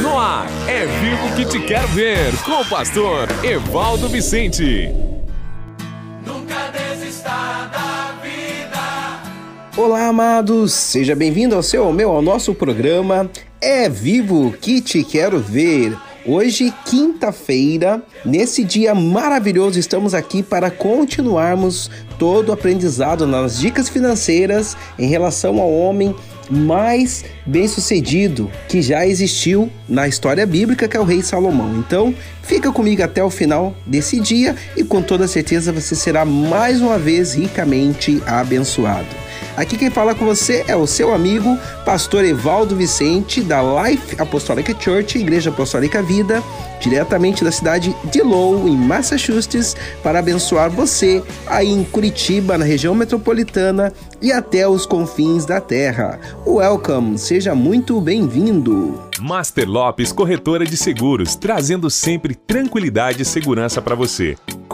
No ar, é vivo que te quero ver, com o pastor Evaldo Vicente. Nunca desista da vida. Olá, amados, seja bem-vindo ao seu, ao meu, ao nosso programa É Vivo que te quero ver. Hoje, quinta-feira, nesse dia maravilhoso, estamos aqui para continuarmos todo o aprendizado nas dicas financeiras em relação ao homem mais bem-sucedido que já existiu na história bíblica, que é o rei Salomão. Então, fica comigo até o final desse dia e com toda certeza você será mais uma vez ricamente abençoado. Aqui quem fala com você é o seu amigo, pastor Evaldo Vicente, da Life Apostolic Church, Igreja Apostólica Vida, diretamente da cidade de Lowell, em Massachusetts, para abençoar você aí em Curitiba, na região metropolitana e até os confins da terra. Welcome, seja muito bem-vindo. Master Lopes Corretora de Seguros, trazendo sempre tranquilidade e segurança para você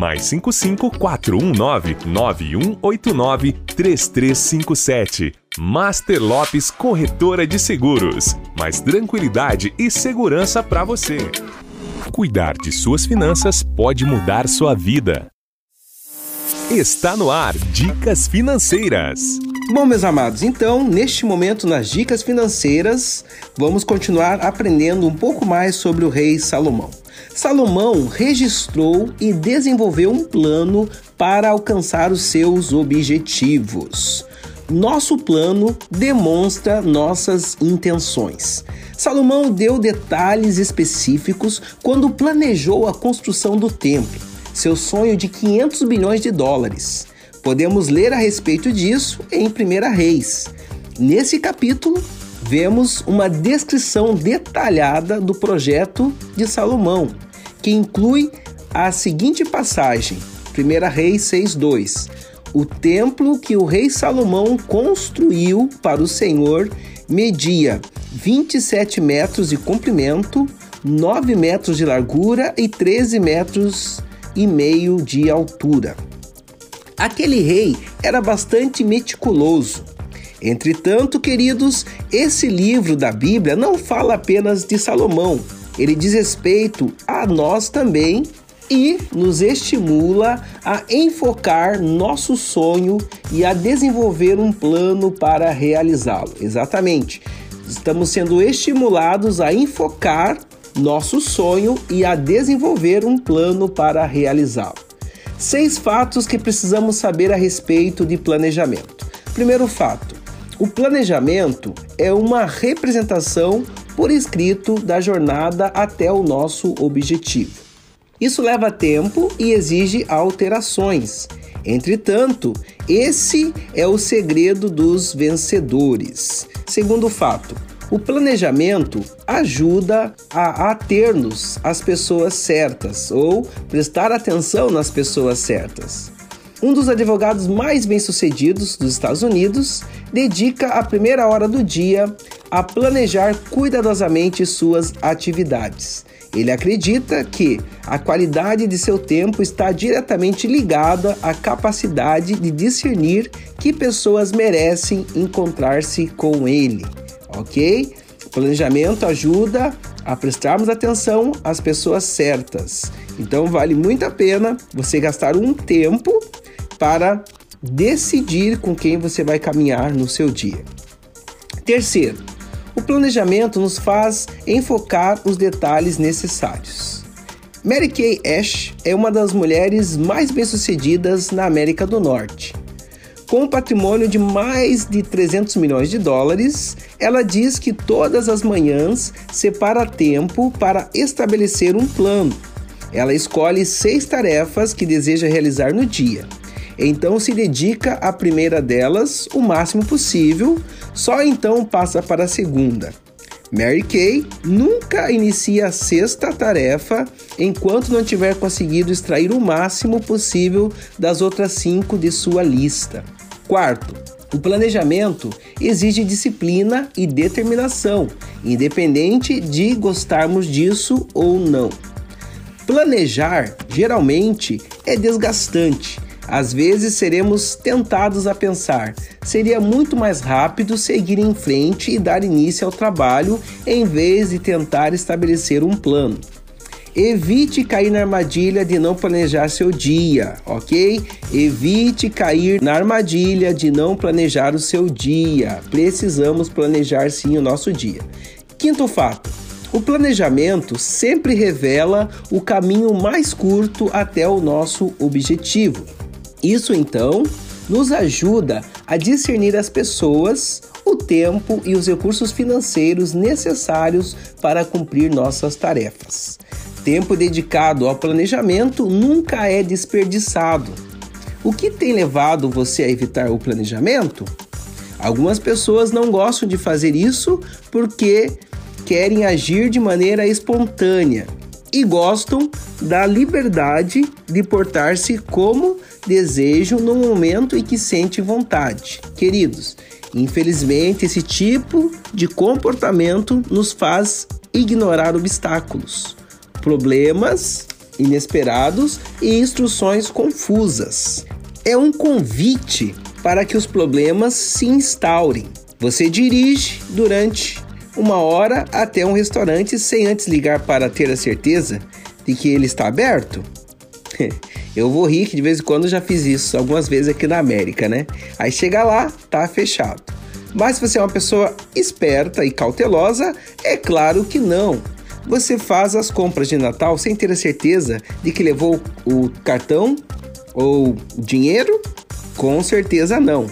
Mais 55 419 9189 3357. Master Lopes Corretora de Seguros. Mais tranquilidade e segurança para você. Cuidar de suas finanças pode mudar sua vida. Está no ar Dicas Financeiras. Bom, meus amados, então, neste momento nas dicas financeiras, vamos continuar aprendendo um pouco mais sobre o rei Salomão. Salomão registrou e desenvolveu um plano para alcançar os seus objetivos. Nosso plano demonstra nossas intenções. Salomão deu detalhes específicos quando planejou a construção do templo, seu sonho de 500 bilhões de dólares. Podemos ler a respeito disso em 1 Reis. Nesse capítulo, vemos uma descrição detalhada do projeto de Salomão, que inclui a seguinte passagem: 1 Reis 6:2. O templo que o rei Salomão construiu para o Senhor media 27 metros de comprimento, 9 metros de largura e 13 metros e meio de altura. Aquele rei era bastante meticuloso. Entretanto, queridos, esse livro da Bíblia não fala apenas de Salomão, ele diz respeito a nós também e nos estimula a enfocar nosso sonho e a desenvolver um plano para realizá-lo. Exatamente. Estamos sendo estimulados a enfocar nosso sonho e a desenvolver um plano para realizá-lo. Seis fatos que precisamos saber a respeito de planejamento. Primeiro fato: o planejamento é uma representação por escrito da jornada até o nosso objetivo. Isso leva tempo e exige alterações. Entretanto, esse é o segredo dos vencedores. Segundo fato, o planejamento ajuda a ater-nos às pessoas certas ou prestar atenção nas pessoas certas. Um dos advogados mais bem-sucedidos dos Estados Unidos dedica a primeira hora do dia a planejar cuidadosamente suas atividades. Ele acredita que a qualidade de seu tempo está diretamente ligada à capacidade de discernir que pessoas merecem encontrar-se com ele ok? Planejamento ajuda a prestarmos atenção às pessoas certas. Então vale muito a pena você gastar um tempo para decidir com quem você vai caminhar no seu dia. Terceiro, o planejamento nos faz enfocar os detalhes necessários. Mary Kay Ash é uma das mulheres mais bem-sucedidas na América do Norte. Com um patrimônio de mais de 300 milhões de dólares, ela diz que todas as manhãs separa tempo para estabelecer um plano. Ela escolhe seis tarefas que deseja realizar no dia. Então se dedica à primeira delas o máximo possível, só então passa para a segunda. Mary Kay nunca inicia a sexta tarefa enquanto não tiver conseguido extrair o máximo possível das outras cinco de sua lista. Quarto, o planejamento exige disciplina e determinação, independente de gostarmos disso ou não. Planejar geralmente é desgastante às vezes seremos tentados a pensar: seria muito mais rápido seguir em frente e dar início ao trabalho em vez de tentar estabelecer um plano. Evite cair na armadilha de não planejar seu dia, ok? Evite cair na armadilha de não planejar o seu dia. Precisamos planejar sim o nosso dia. Quinto fato: o planejamento sempre revela o caminho mais curto até o nosso objetivo. Isso então nos ajuda a discernir as pessoas, o tempo e os recursos financeiros necessários para cumprir nossas tarefas. Tempo dedicado ao planejamento nunca é desperdiçado. O que tem levado você a evitar o planejamento? Algumas pessoas não gostam de fazer isso porque querem agir de maneira espontânea e gostam da liberdade de portar-se como desejam no momento em que sente vontade. Queridos, infelizmente esse tipo de comportamento nos faz ignorar obstáculos, problemas inesperados e instruções confusas. É um convite para que os problemas se instaurem. Você dirige durante uma hora até um restaurante sem antes ligar para ter a certeza de que ele está aberto? Eu vou rir que de vez em quando já fiz isso algumas vezes aqui na América, né? Aí chega lá, tá fechado. Mas se você é uma pessoa esperta e cautelosa, é claro que não. Você faz as compras de Natal sem ter a certeza de que levou o cartão ou dinheiro? Com certeza não.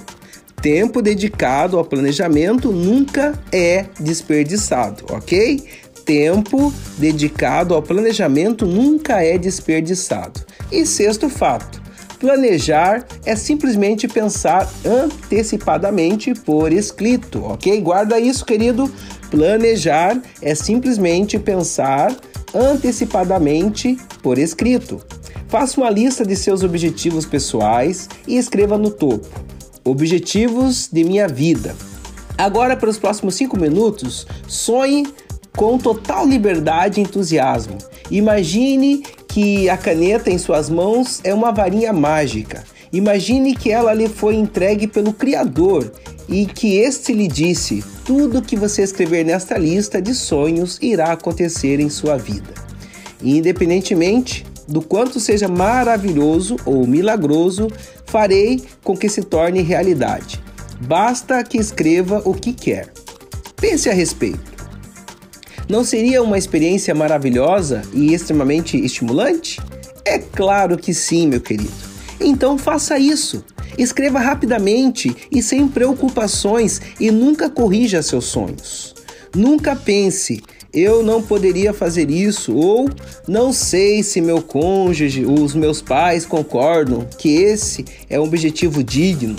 Tempo dedicado ao planejamento nunca é desperdiçado, ok? Tempo dedicado ao planejamento nunca é desperdiçado. E sexto fato: planejar é simplesmente pensar antecipadamente por escrito, ok? Guarda isso, querido. Planejar é simplesmente pensar antecipadamente por escrito. Faça uma lista de seus objetivos pessoais e escreva no topo Objetivos de minha vida. Agora, para os próximos cinco minutos, sonhe com total liberdade e entusiasmo. Imagine que a caneta em suas mãos é uma varinha mágica. Imagine que ela lhe foi entregue pelo Criador e que este lhe disse: tudo que você escrever nesta lista de sonhos irá acontecer em sua vida. independentemente do quanto seja maravilhoso ou milagroso, farei com que se torne realidade. Basta que escreva o que quer. Pense a respeito. Não seria uma experiência maravilhosa e extremamente estimulante? É claro que sim, meu querido. Então faça isso. Escreva rapidamente e sem preocupações e nunca corrija seus sonhos. Nunca pense, eu não poderia fazer isso, ou não sei se meu cônjuge, os meus pais concordam que esse é um objetivo digno.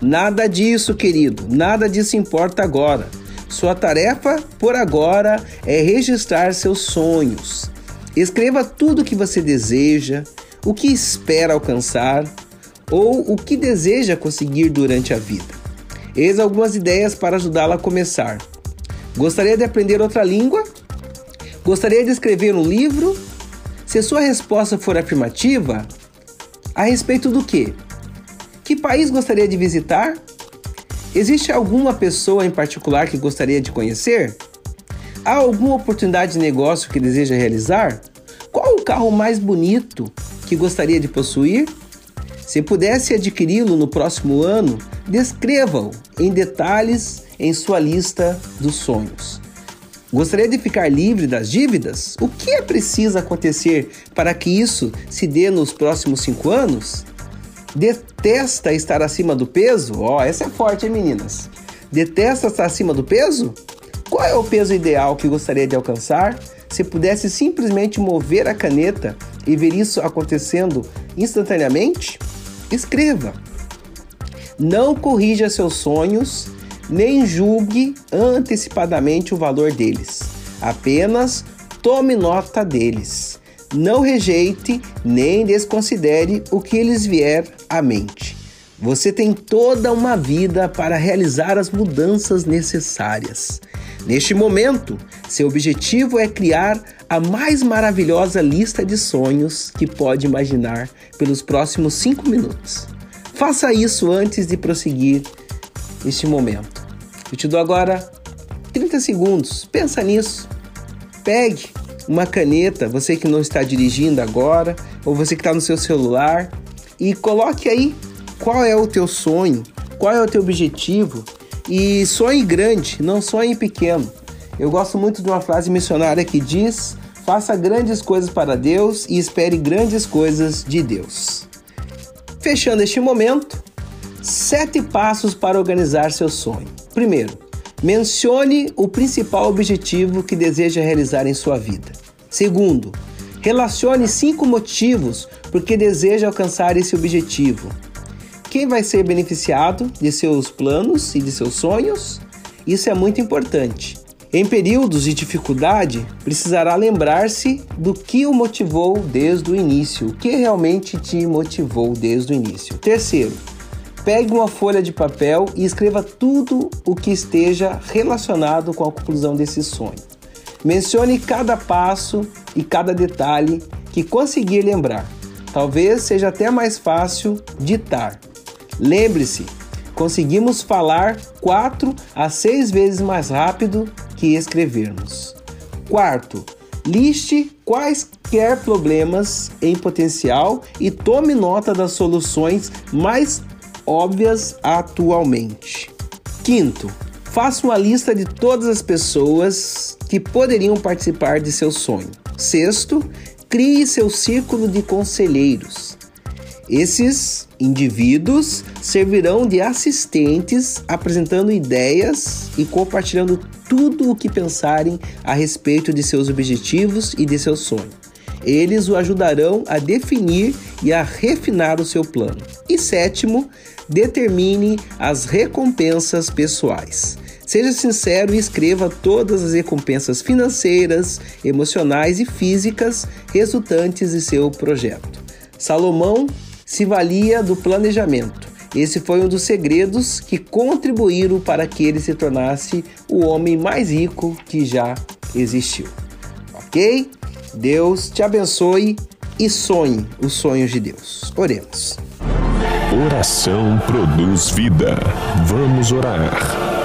Nada disso, querido, nada disso importa agora. Sua tarefa por agora é registrar seus sonhos. Escreva tudo o que você deseja, o que espera alcançar ou o que deseja conseguir durante a vida. Eis algumas ideias para ajudá-la a começar. Gostaria de aprender outra língua? Gostaria de escrever um livro? Se sua resposta for afirmativa, a respeito do que? Que país gostaria de visitar? Existe alguma pessoa em particular que gostaria de conhecer? Há alguma oportunidade de negócio que deseja realizar? Qual o carro mais bonito que gostaria de possuir? Se pudesse adquiri-lo no próximo ano, descreva-o em detalhes em sua lista dos sonhos. Gostaria de ficar livre das dívidas? O que é preciso acontecer para que isso se dê nos próximos cinco anos? Detesta estar acima do peso? Ó, oh, essa é forte, hein, meninas? Detesta estar acima do peso? Qual é o peso ideal que gostaria de alcançar? Se pudesse simplesmente mover a caneta e ver isso acontecendo instantaneamente? Escreva. Não corrija seus sonhos nem julgue antecipadamente o valor deles. Apenas tome nota deles. Não rejeite nem desconsidere o que lhes vier à mente. Você tem toda uma vida para realizar as mudanças necessárias. Neste momento, seu objetivo é criar a mais maravilhosa lista de sonhos que pode imaginar pelos próximos cinco minutos. Faça isso antes de prosseguir este momento. Eu te dou agora 30 segundos. Pensa nisso. Pegue uma caneta, você que não está dirigindo agora, ou você que está no seu celular, e coloque aí qual é o teu sonho, qual é o teu objetivo e sonhe grande, não sonhe pequeno. Eu gosto muito de uma frase missionária que diz: faça grandes coisas para Deus e espere grandes coisas de Deus. Fechando este momento, sete passos para organizar seu sonho. Primeiro, mencione o principal objetivo que deseja realizar em sua vida. Segundo, relacione cinco motivos por que deseja alcançar esse objetivo. Quem vai ser beneficiado de seus planos e de seus sonhos? Isso é muito importante. Em períodos de dificuldade, precisará lembrar-se do que o motivou desde o início, o que realmente te motivou desde o início. Terceiro, pegue uma folha de papel e escreva tudo o que esteja relacionado com a conclusão desse sonho. Mencione cada passo e cada detalhe que conseguir lembrar. Talvez seja até mais fácil ditar. Lembre-se, conseguimos falar quatro a seis vezes mais rápido que escrevermos. Quarto, liste quaisquer problemas em potencial e tome nota das soluções mais óbvias atualmente. Quinto, faça uma lista de todas as pessoas que poderiam participar de seu sonho. Sexto, crie seu círculo de conselheiros. Esses indivíduos servirão de assistentes, apresentando ideias e compartilhando tudo o que pensarem a respeito de seus objetivos e de seu sonho. Eles o ajudarão a definir e a refinar o seu plano. E sétimo, determine as recompensas pessoais. Seja sincero e escreva todas as recompensas financeiras, emocionais e físicas resultantes de seu projeto. Salomão se valia do planejamento. Esse foi um dos segredos que contribuíram para que ele se tornasse o homem mais rico que já existiu. Ok? Deus te abençoe e sonhe os sonhos de Deus. Oremos. Oração produz vida. Vamos orar.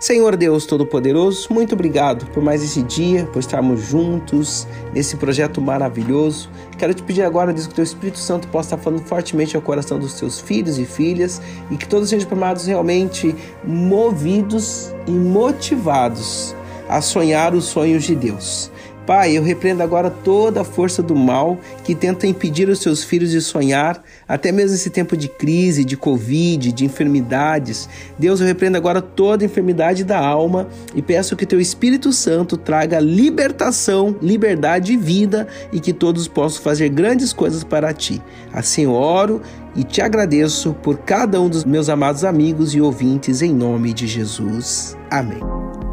Senhor Deus Todo-Poderoso, muito obrigado por mais esse dia, por estarmos juntos nesse projeto maravilhoso. Quero te pedir agora, Deus, que o teu Espírito Santo possa estar falando fortemente ao coração dos teus filhos e filhas e que todos sejam formados realmente movidos e motivados a sonhar os sonhos de Deus. Pai, eu repreendo agora toda a força do mal que tenta impedir os seus filhos de sonhar, até mesmo esse tempo de crise, de Covid, de enfermidades. Deus, eu repreendo agora toda enfermidade da alma e peço que teu Espírito Santo traga libertação, liberdade e vida e que todos possam fazer grandes coisas para ti. Assim eu oro e te agradeço por cada um dos meus amados amigos e ouvintes em nome de Jesus. Amém.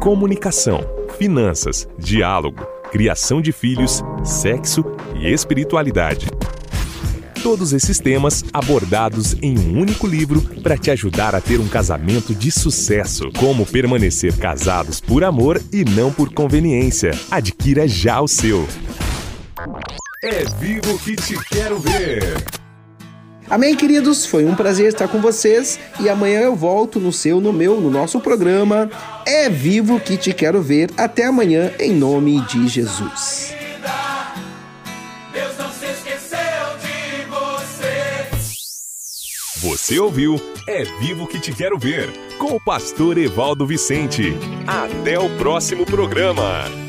Comunicação, finanças, diálogo criação de filhos, sexo e espiritualidade. Todos esses temas abordados em um único livro para te ajudar a ter um casamento de sucesso. Como permanecer casados por amor e não por conveniência. Adquira já o seu. É vivo que te quero ver. Amém, queridos? Foi um prazer estar com vocês e amanhã eu volto no seu, no meu, no nosso programa. É vivo que te quero ver. Até amanhã, em nome de Jesus. Você ouviu É Vivo que Te Quero Ver, com o pastor Evaldo Vicente. Até o próximo programa.